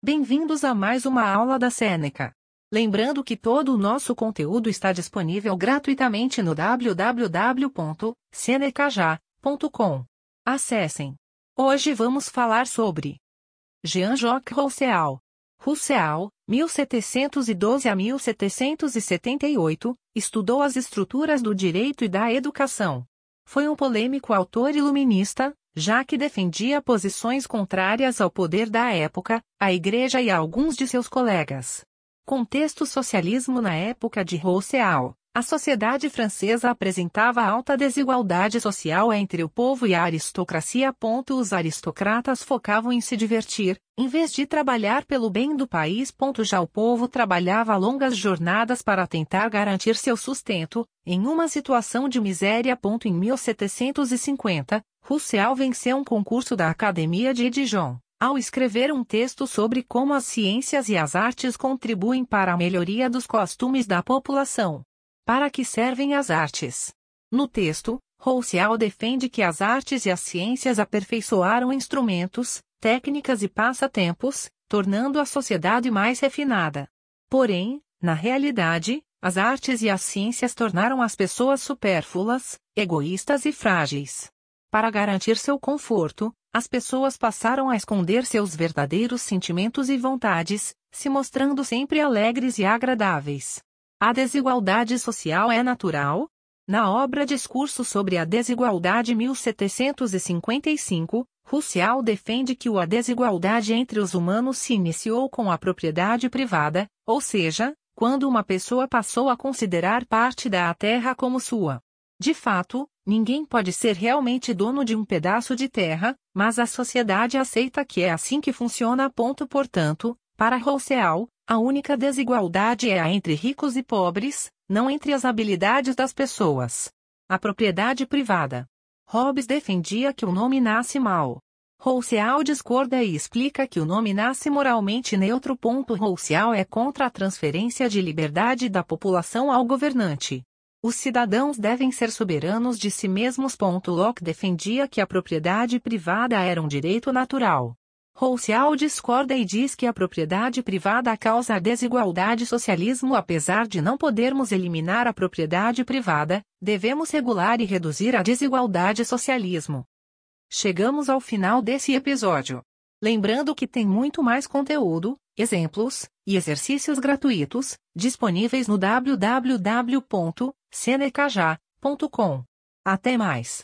Bem-vindos a mais uma aula da Seneca. Lembrando que todo o nosso conteúdo está disponível gratuitamente no www.senecaja.com. Acessem. Hoje vamos falar sobre Jean-Jacques Rousseau. Rousseau, 1712 a 1778, estudou as estruturas do direito e da educação. Foi um polêmico autor iluminista, já que defendia posições contrárias ao poder da época, à Igreja e a alguns de seus colegas. Contexto socialismo na época de Rousseau. A sociedade francesa apresentava alta desigualdade social entre o povo e a aristocracia. Os aristocratas focavam em se divertir, em vez de trabalhar pelo bem do país. Já o povo trabalhava longas jornadas para tentar garantir seu sustento, em uma situação de miséria. Em 1750, Rousseau venceu um concurso da Academia de Dijon, ao escrever um texto sobre como as ciências e as artes contribuem para a melhoria dos costumes da população. Para que servem as artes? No texto, Rousseau defende que as artes e as ciências aperfeiçoaram instrumentos, técnicas e passatempos, tornando a sociedade mais refinada. Porém, na realidade, as artes e as ciências tornaram as pessoas supérfluas, egoístas e frágeis. Para garantir seu conforto, as pessoas passaram a esconder seus verdadeiros sentimentos e vontades, se mostrando sempre alegres e agradáveis. A desigualdade social é natural? Na obra Discurso sobre a Desigualdade 1755, Rousseau defende que a desigualdade entre os humanos se iniciou com a propriedade privada, ou seja, quando uma pessoa passou a considerar parte da terra como sua. De fato, ninguém pode ser realmente dono de um pedaço de terra, mas a sociedade aceita que é assim que funciona. Portanto, para Rousseau, a única desigualdade é a entre ricos e pobres, não entre as habilidades das pessoas. A propriedade privada. Hobbes defendia que o nome nasce mal. Rousseau discorda e explica que o nome nasce moralmente neutro. Rousseau é contra a transferência de liberdade da população ao governante. Os cidadãos devem ser soberanos de si mesmos. Locke defendia que a propriedade privada era um direito natural. Rousseau discorda e diz que a propriedade privada causa a desigualdade socialismo apesar de não podermos eliminar a propriedade privada, devemos regular e reduzir a desigualdade socialismo. Chegamos ao final desse episódio. Lembrando que tem muito mais conteúdo, exemplos e exercícios gratuitos disponíveis no www.senecaja.com. Até mais!